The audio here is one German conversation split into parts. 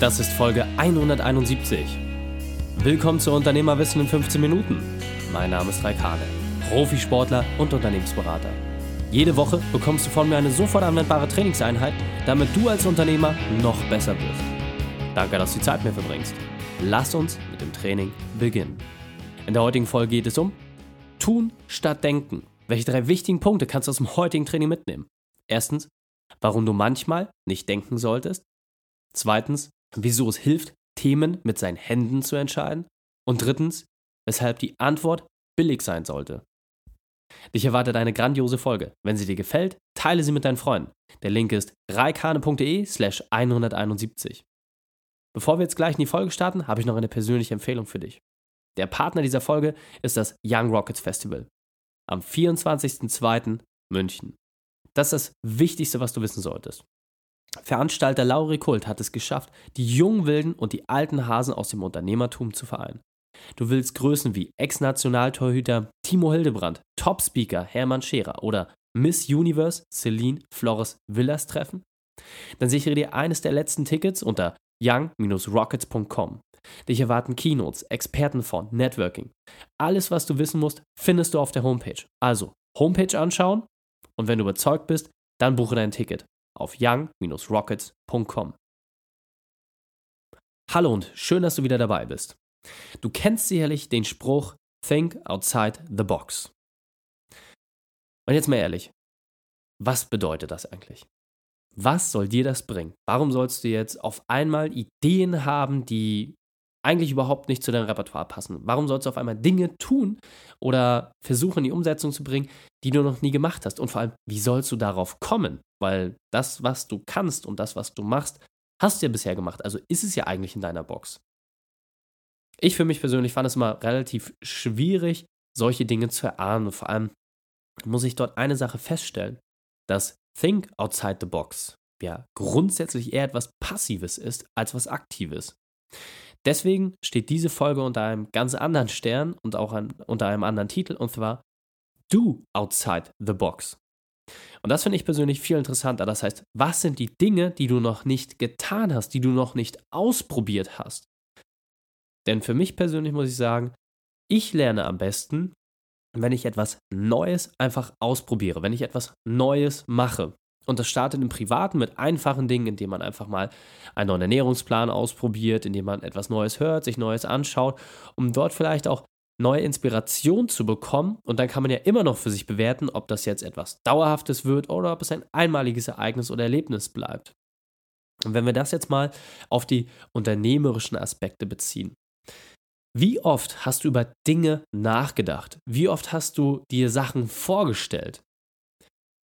Das ist Folge 171. Willkommen zu Unternehmerwissen in 15 Minuten. Mein Name ist Raikane, Profisportler und Unternehmensberater. Jede Woche bekommst du von mir eine sofort anwendbare Trainingseinheit, damit du als Unternehmer noch besser wirst. Danke, dass du die Zeit mit mir verbringst. Lass uns mit dem Training beginnen. In der heutigen Folge geht es um Tun statt Denken. Welche drei wichtigen Punkte kannst du aus dem heutigen Training mitnehmen? Erstens, warum du manchmal nicht denken solltest. Zweitens, wieso es hilft, Themen mit seinen Händen zu entscheiden. Und drittens, weshalb die Antwort billig sein sollte. Dich erwartet eine grandiose Folge. Wenn sie dir gefällt, teile sie mit deinen Freunden. Der Link ist reikane.de slash 171. Bevor wir jetzt gleich in die Folge starten, habe ich noch eine persönliche Empfehlung für dich. Der Partner dieser Folge ist das Young Rockets Festival. Am 24.02. München. Das ist das Wichtigste, was du wissen solltest. Veranstalter Lauri Kult hat es geschafft, die jungen Wilden und die alten Hasen aus dem Unternehmertum zu vereinen. Du willst Größen wie Ex-Nationaltorhüter Timo Hildebrand, Top-Speaker Hermann Scherer oder Miss Universe Celine Flores Villas treffen? Dann sichere dir eines der letzten Tickets unter young-rockets.com. Dich erwarten Keynotes, Expertenfonds, Networking. Alles, was du wissen musst, findest du auf der Homepage. Also, Homepage anschauen und wenn du überzeugt bist, dann buche dein Ticket auf young-rockets.com. Hallo und schön, dass du wieder dabei bist. Du kennst sicherlich den Spruch Think outside the box. Und jetzt mal ehrlich, was bedeutet das eigentlich? Was soll dir das bringen? Warum sollst du jetzt auf einmal Ideen haben, die eigentlich überhaupt nicht zu deinem Repertoire passen? Warum sollst du auf einmal Dinge tun oder versuchen, die Umsetzung zu bringen, die du noch nie gemacht hast? Und vor allem, wie sollst du darauf kommen? Weil das, was du kannst und das, was du machst, hast du ja bisher gemacht. Also ist es ja eigentlich in deiner Box. Ich für mich persönlich fand es immer relativ schwierig, solche Dinge zu erahnen. Und vor allem muss ich dort eine Sache feststellen, dass Think outside the box ja grundsätzlich eher etwas Passives ist als was Aktives. Deswegen steht diese Folge unter einem ganz anderen Stern und auch ein, unter einem anderen Titel, und zwar Do Outside the Box. Und das finde ich persönlich viel interessanter. Das heißt, was sind die Dinge, die du noch nicht getan hast, die du noch nicht ausprobiert hast? Denn für mich persönlich muss ich sagen, ich lerne am besten, wenn ich etwas Neues einfach ausprobiere, wenn ich etwas Neues mache. Und das startet im Privaten mit einfachen Dingen, indem man einfach mal einen neuen Ernährungsplan ausprobiert, indem man etwas Neues hört, sich Neues anschaut, um dort vielleicht auch neue Inspiration zu bekommen. Und dann kann man ja immer noch für sich bewerten, ob das jetzt etwas Dauerhaftes wird oder ob es ein einmaliges Ereignis oder Erlebnis bleibt. Und wenn wir das jetzt mal auf die unternehmerischen Aspekte beziehen. Wie oft hast du über Dinge nachgedacht? Wie oft hast du dir Sachen vorgestellt?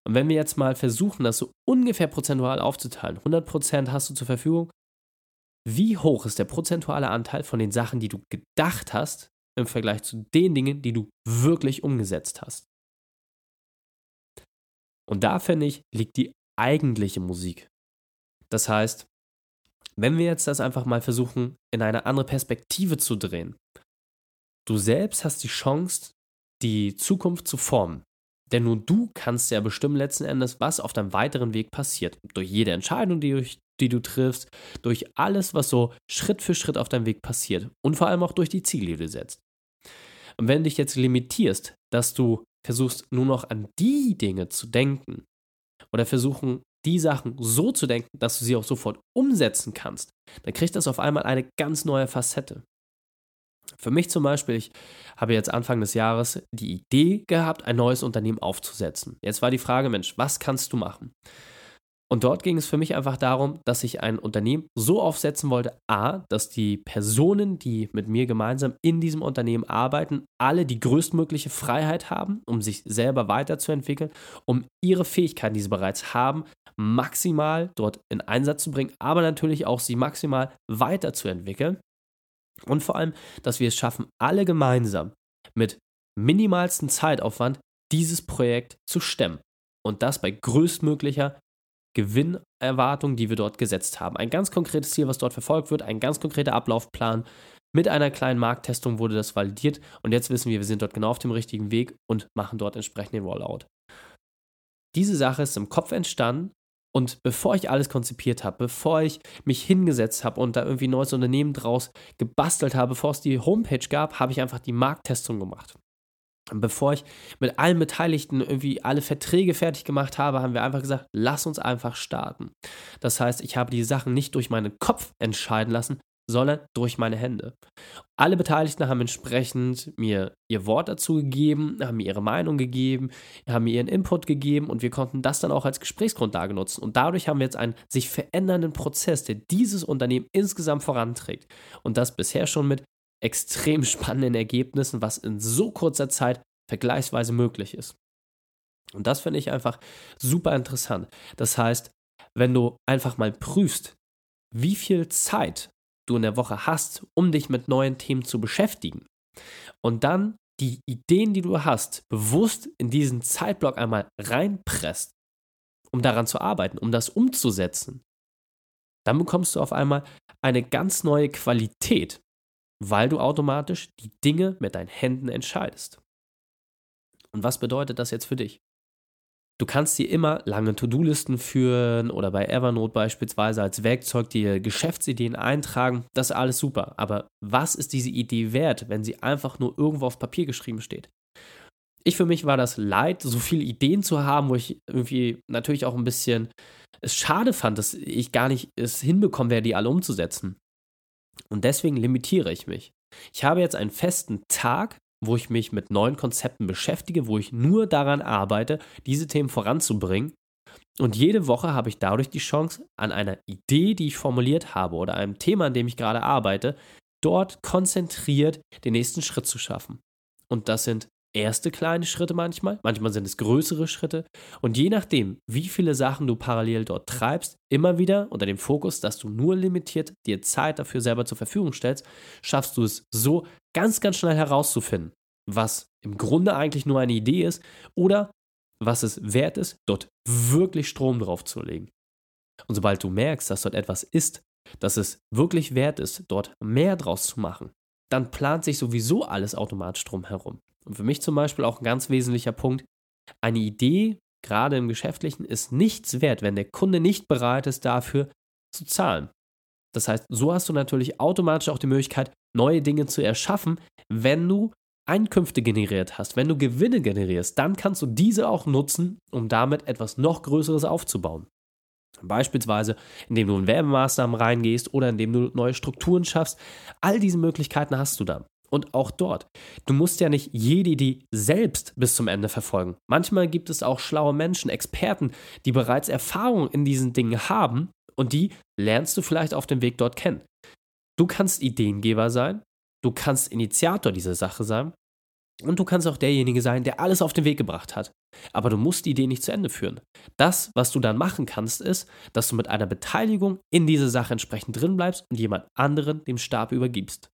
Und wenn wir jetzt mal versuchen, das so ungefähr prozentual aufzuteilen, 100% hast du zur Verfügung, wie hoch ist der prozentuale Anteil von den Sachen, die du gedacht hast, im Vergleich zu den Dingen, die du wirklich umgesetzt hast? Und da, finde ich, liegt die eigentliche Musik. Das heißt, wenn wir jetzt das einfach mal versuchen, in eine andere Perspektive zu drehen, du selbst hast die Chance, die Zukunft zu formen. Denn nur du kannst ja bestimmen letzten Endes, was auf deinem weiteren Weg passiert. Durch jede Entscheidung, die, die du triffst, durch alles, was so Schritt für Schritt auf deinem Weg passiert. Und vor allem auch durch die Ziele, die du setzt. Und wenn du dich jetzt limitierst, dass du versuchst, nur noch an die Dinge zu denken oder versuchen, die Sachen so zu denken, dass du sie auch sofort umsetzen kannst, dann kriegt das auf einmal eine ganz neue Facette. Für mich zum Beispiel, ich habe jetzt Anfang des Jahres die Idee gehabt, ein neues Unternehmen aufzusetzen. Jetzt war die Frage, Mensch, was kannst du machen? Und dort ging es für mich einfach darum, dass ich ein Unternehmen so aufsetzen wollte, a, dass die Personen, die mit mir gemeinsam in diesem Unternehmen arbeiten, alle die größtmögliche Freiheit haben, um sich selber weiterzuentwickeln, um ihre Fähigkeiten, die sie bereits haben, maximal dort in Einsatz zu bringen, aber natürlich auch sie maximal weiterzuentwickeln und vor allem, dass wir es schaffen, alle gemeinsam mit minimalstem Zeitaufwand dieses Projekt zu stemmen. Und das bei größtmöglicher Gewinnerwartung, die wir dort gesetzt haben. Ein ganz konkretes Ziel, was dort verfolgt wird, ein ganz konkreter Ablaufplan. Mit einer kleinen Markttestung wurde das validiert und jetzt wissen wir, wir sind dort genau auf dem richtigen Weg und machen dort entsprechend den Rollout. Diese Sache ist im Kopf entstanden Und bevor ich alles konzipiert habe, bevor ich mich hingesetzt habe und da irgendwie ein neues Unternehmen draus gebastelt habe, bevor es die Homepage gab, habe ich einfach die Markttestung gemacht. Und bevor ich mit allen Beteiligten irgendwie alle Verträge fertig gemacht habe, haben wir einfach gesagt, lass uns einfach starten. Das heißt, ich habe die Sachen nicht durch meinen Kopf entscheiden lassen, sondern durch meine Hände. Alle Beteiligten haben entsprechend mir ihr Wort dazu gegeben, haben mir ihre Meinung gegeben, haben mir ihren Input gegeben und wir konnten das dann auch als Gesprächsgrundlage nutzen. Und dadurch haben wir jetzt einen sich verändernden Prozess, der dieses Unternehmen insgesamt voranträgt. Und das bisher schon mit extrem spannenden Ergebnissen, was in so kurzer Zeit vergleichsweise möglich ist. Und das finde ich einfach super interessant. Das heißt, wenn du einfach mal prüfst, wie viel Zeit du in der Woche hast, um dich mit neuen Themen zu beschäftigen. Und dann die Ideen, die du hast, bewusst in diesen Zeitblock einmal reinpresst, um daran zu arbeiten, um das umzusetzen. Dann bekommst du auf einmal eine ganz neue Qualität, weil du automatisch die Dinge mit deinen Händen entscheidest. Und was bedeutet das jetzt für dich? Du kannst dir immer lange To-Do-Listen führen oder bei Evernote beispielsweise als Werkzeug dir Geschäftsideen eintragen. Das ist alles super. Aber was ist diese Idee wert, wenn sie einfach nur irgendwo auf Papier geschrieben steht? Ich für mich war das leid, so viele Ideen zu haben, wo ich irgendwie natürlich auch ein bisschen es schade fand, dass ich gar nicht es hinbekommen werde, die alle umzusetzen. Und deswegen limitiere ich mich. Ich habe jetzt einen festen Tag, wo ich mich mit neuen Konzepten beschäftige, wo ich nur daran arbeite, diese Themen voranzubringen. Und jede Woche habe ich dadurch die Chance, an einer Idee, die ich formuliert habe oder einem Thema, an dem ich gerade arbeite, dort konzentriert den nächsten Schritt zu schaffen. Und das sind erste kleine Schritte manchmal, manchmal sind es größere Schritte. Und je nachdem, wie viele Sachen du parallel dort treibst, immer wieder unter dem Fokus, dass du nur limitiert dir Zeit dafür selber zur Verfügung stellst, schaffst du es so ganz, ganz schnell herauszufinden, was im Grunde eigentlich nur eine Idee ist oder was es wert ist, dort wirklich Strom drauf zu legen. Und sobald du merkst, dass dort etwas ist, dass es wirklich wert ist, dort mehr draus zu machen, dann plant sich sowieso alles automatisch drumherum. Und für mich zum Beispiel auch ein ganz wesentlicher Punkt, eine Idee, gerade im Geschäftlichen, ist nichts wert, wenn der Kunde nicht bereit ist, dafür zu zahlen. Das heißt, so hast du natürlich automatisch auch die Möglichkeit, neue Dinge zu erschaffen, wenn du Einkünfte generiert hast, wenn du Gewinne generierst, dann kannst du diese auch nutzen, um damit etwas noch Größeres aufzubauen. Beispielsweise, indem du in Werbemaßnahmen reingehst oder indem du neue Strukturen schaffst. All diese Möglichkeiten hast du dann. Und auch dort. Du musst ja nicht jede Idee selbst bis zum Ende verfolgen. Manchmal gibt es auch schlaue Menschen, Experten, die bereits Erfahrung in diesen Dingen haben und die lernst du vielleicht auf dem Weg dort kennen. Du kannst Ideengeber sein, du kannst Initiator dieser Sache sein und du kannst auch derjenige sein, der alles auf den Weg gebracht hat. Aber du musst die Idee nicht zu Ende führen. Das, was du dann machen kannst, ist, dass du mit einer Beteiligung in diese Sache entsprechend drin bleibst und jemand anderen dem Stab übergibst.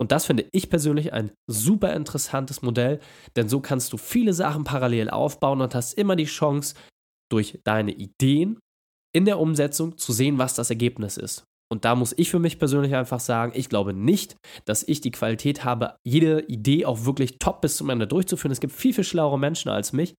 Und das finde ich persönlich ein super interessantes Modell, denn so kannst du viele Sachen parallel aufbauen und hast immer die Chance, durch deine Ideen in der Umsetzung zu sehen, was das Ergebnis ist. Und da muss ich für mich persönlich einfach sagen, ich glaube nicht, dass ich die Qualität habe, jede Idee auch wirklich top bis zum Ende durchzuführen. Es gibt viel, viel schlauere Menschen als mich.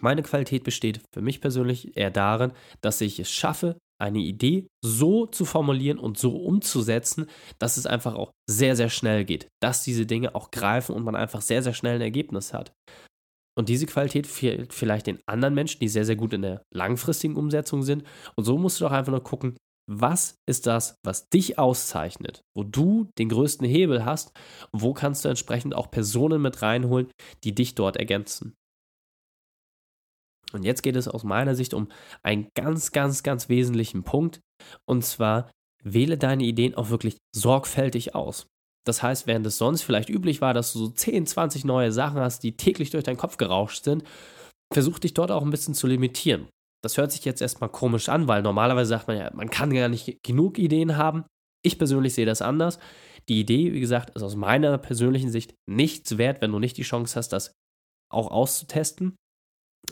Meine Qualität besteht für mich persönlich eher darin, dass ich es schaffe, eine Idee so zu formulieren und so umzusetzen, dass es einfach auch sehr, sehr schnell geht, dass diese Dinge auch greifen und man einfach sehr, sehr schnell ein Ergebnis hat. Und diese Qualität fehlt vielleicht den anderen Menschen, die sehr, sehr gut in der langfristigen Umsetzung sind. Und so musst du doch einfach nur gucken, was ist das, was dich auszeichnet, wo du den größten Hebel hast und wo kannst du entsprechend auch Personen mit reinholen, die dich dort ergänzen. Und jetzt geht es aus meiner Sicht um einen ganz, ganz, ganz wesentlichen Punkt. Und zwar, wähle deine Ideen auch wirklich sorgfältig aus. Das heißt, während es sonst vielleicht üblich war, dass du so 10, 20 neue Sachen hast, die täglich durch deinen Kopf gerauscht sind, versuch dich dort auch ein bisschen zu limitieren. Das hört sich jetzt erstmal komisch an, weil normalerweise sagt man ja, man kann gar nicht genug Ideen haben. Ich persönlich sehe das anders. Die Idee, wie gesagt, ist aus meiner persönlichen Sicht nichts wert, wenn du nicht die Chance hast, das auch auszutesten.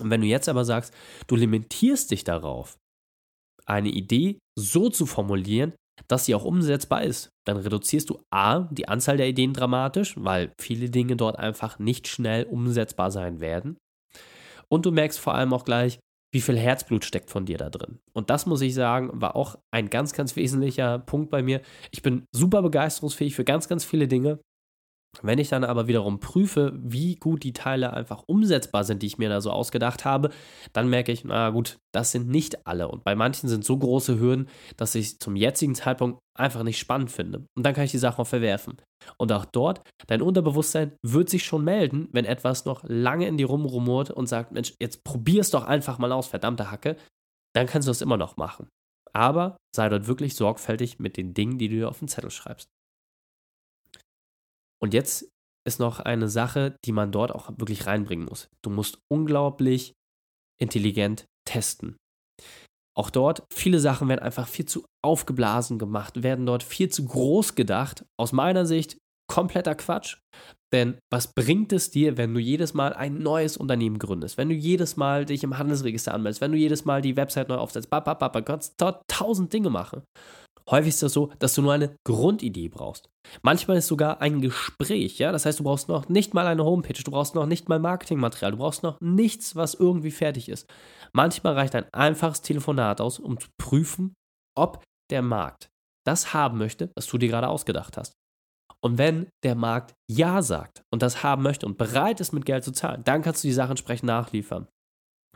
Und wenn du jetzt aber sagst, du limitierst dich darauf, eine Idee so zu formulieren, dass sie auch umsetzbar ist, dann reduzierst du A, die Anzahl der Ideen dramatisch, weil viele Dinge dort einfach nicht schnell umsetzbar sein werden. Und du merkst vor allem auch gleich, wie viel Herzblut steckt von dir da drin. Und das muss ich sagen, war auch ein ganz, ganz wesentlicher Punkt bei mir. Ich bin super begeisterungsfähig für ganz, ganz viele Dinge. Wenn ich dann aber wiederum prüfe, wie gut die Teile einfach umsetzbar sind, die ich mir da so ausgedacht habe, dann merke ich, na gut, das sind nicht alle. Und bei manchen sind so große Hürden, dass ich zum jetzigen Zeitpunkt einfach nicht spannend finde. Und dann kann ich die Sache auch verwerfen. Und auch dort, dein Unterbewusstsein wird sich schon melden, wenn etwas noch lange in dir rumrumort und sagt, Mensch, jetzt probier's doch einfach mal aus, verdammte Hacke. Dann kannst du das immer noch machen. Aber sei dort wirklich sorgfältig mit den Dingen, die du dir auf den Zettel schreibst. Und jetzt ist noch eine Sache, die man dort auch wirklich reinbringen muss. Du musst unglaublich intelligent testen. Auch dort, viele Sachen werden einfach viel zu aufgeblasen gemacht, werden dort viel zu groß gedacht. Aus meiner Sicht kompletter Quatsch. Denn was bringt es dir, wenn du jedes Mal ein neues Unternehmen gründest, wenn du jedes Mal dich im Handelsregister anmeldest, wenn du jedes Mal die Website neu aufsetzt, du kannst dort tausend Dinge machen. Häufig ist das so, dass du nur eine Grundidee brauchst. Manchmal ist sogar ein Gespräch, ja. Das heißt, du brauchst noch nicht mal eine Homepage, du brauchst noch nicht mal Marketingmaterial, du brauchst noch nichts, was irgendwie fertig ist. Manchmal reicht ein einfaches Telefonat aus, um zu prüfen, ob der Markt das haben möchte, was du dir gerade ausgedacht hast. Und wenn der Markt Ja sagt und das haben möchte und bereit ist, mit Geld zu zahlen, dann kannst du die Sache entsprechend nachliefern.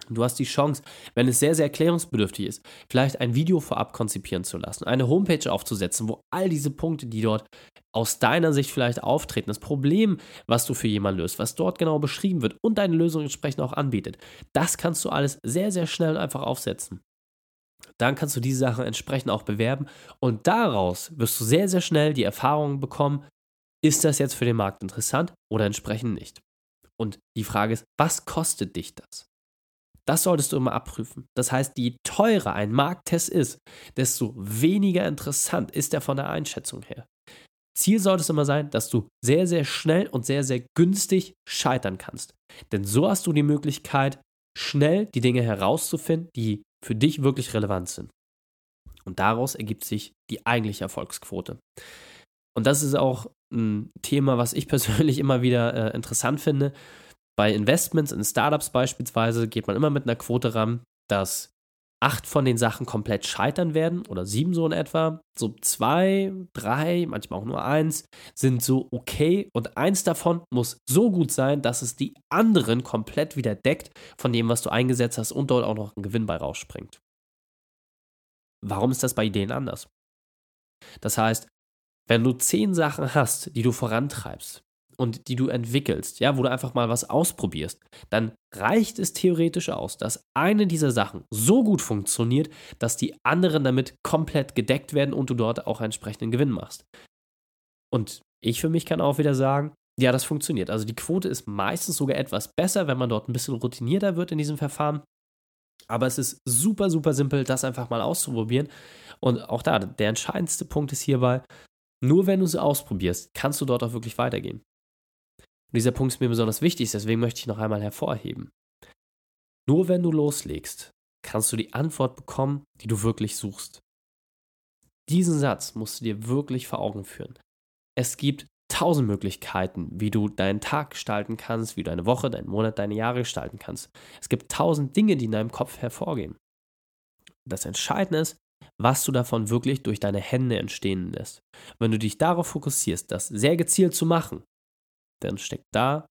Du hast die Chance, wenn es sehr, sehr erklärungsbedürftig ist, vielleicht ein Video vorab konzipieren zu lassen, eine Homepage aufzusetzen, wo all diese Punkte, die dort aus deiner Sicht vielleicht auftreten, das Problem, was du für jemanden löst, was dort genau beschrieben wird und deine Lösung entsprechend auch anbietet, das kannst du alles sehr, sehr schnell und einfach aufsetzen. Dann kannst du diese Sachen entsprechend auch bewerben und daraus wirst du sehr, sehr schnell die Erfahrung bekommen, ist das jetzt für den Markt interessant oder entsprechend nicht. Und die Frage ist, was kostet dich das? Das solltest du immer abprüfen. Das heißt, je teurer ein Markttest ist, desto weniger interessant ist er von der Einschätzung her. Ziel sollte es immer sein, dass du sehr, sehr schnell und sehr, sehr günstig scheitern kannst. Denn so hast du die Möglichkeit, schnell die Dinge herauszufinden, die für dich wirklich relevant sind. Und daraus ergibt sich die eigentliche Erfolgsquote. Und das ist auch ein Thema, was ich persönlich immer wieder äh, interessant finde. Bei Investments in Startups beispielsweise geht man immer mit einer Quote ran, dass acht von den Sachen komplett scheitern werden oder sieben so in etwa. So zwei, drei, manchmal auch nur eins sind so okay und eins davon muss so gut sein, dass es die anderen komplett wieder deckt von dem, was du eingesetzt hast und dort auch noch ein Gewinn bei rausspringt. Warum ist das bei Ideen anders? Das heißt, wenn du zehn Sachen hast, die du vorantreibst, und die du entwickelst, ja, wo du einfach mal was ausprobierst, dann reicht es theoretisch aus, dass eine dieser Sachen so gut funktioniert, dass die anderen damit komplett gedeckt werden und du dort auch entsprechenden Gewinn machst. Und ich für mich kann auch wieder sagen, ja, das funktioniert. Also die Quote ist meistens sogar etwas besser, wenn man dort ein bisschen routinierter wird in diesem Verfahren. Aber es ist super, super simpel, das einfach mal auszuprobieren. Und auch da, der entscheidendste Punkt ist hierbei, nur wenn du es ausprobierst, kannst du dort auch wirklich weitergehen. Und dieser Punkt ist mir besonders wichtig, deswegen möchte ich noch einmal hervorheben. Nur wenn du loslegst, kannst du die Antwort bekommen, die du wirklich suchst. Diesen Satz musst du dir wirklich vor Augen führen. Es gibt tausend Möglichkeiten, wie du deinen Tag gestalten kannst, wie du deine Woche, deinen Monat, deine Jahre gestalten kannst. Es gibt tausend Dinge, die in deinem Kopf hervorgehen. Das Entscheidende ist, was du davon wirklich durch deine Hände entstehen lässt. Wenn du dich darauf fokussierst, das sehr gezielt zu machen, dann steckt da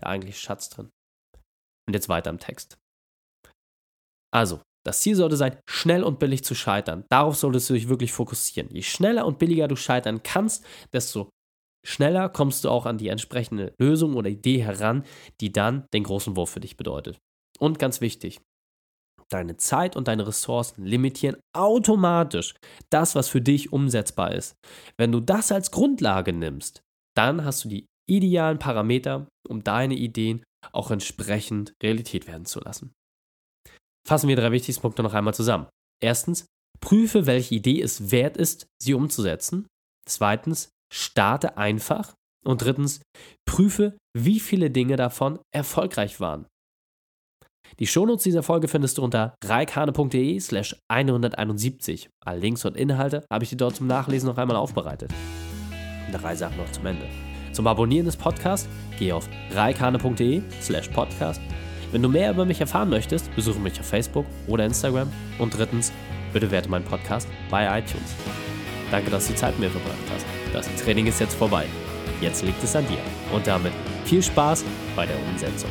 der eigentliche Schatz drin. Und jetzt weiter im Text. Also, das Ziel sollte sein, schnell und billig zu scheitern. Darauf solltest du dich wirklich fokussieren. Je schneller und billiger du scheitern kannst, desto schneller kommst du auch an die entsprechende Lösung oder Idee heran, die dann den großen Wurf für dich bedeutet. Und ganz wichtig, deine Zeit und deine Ressourcen limitieren automatisch das, was für dich umsetzbar ist. Wenn du das als Grundlage nimmst, dann hast du die idealen Parameter, um deine Ideen auch entsprechend Realität werden zu lassen. Fassen wir drei wichtigste Punkte noch einmal zusammen. Erstens, prüfe, welche Idee es wert ist, sie umzusetzen. Zweitens, starte einfach. Und drittens, prüfe, wie viele Dinge davon erfolgreich waren. Die Shownotes dieser Folge findest du unter reikane.de slash 171. Alle Links und Inhalte habe ich dir dort zum Nachlesen noch einmal aufbereitet. Drei Sachen noch zum Ende. Zum Abonnieren des Podcasts geh auf reikane.de slash podcast. Wenn du mehr über mich erfahren möchtest, besuche mich auf Facebook oder Instagram. Und drittens, bitte werte meinen Podcast bei iTunes. Danke, dass du Zeit mit mir verbracht hast. Das Training ist jetzt vorbei. Jetzt liegt es an dir. Und damit viel Spaß bei der Umsetzung.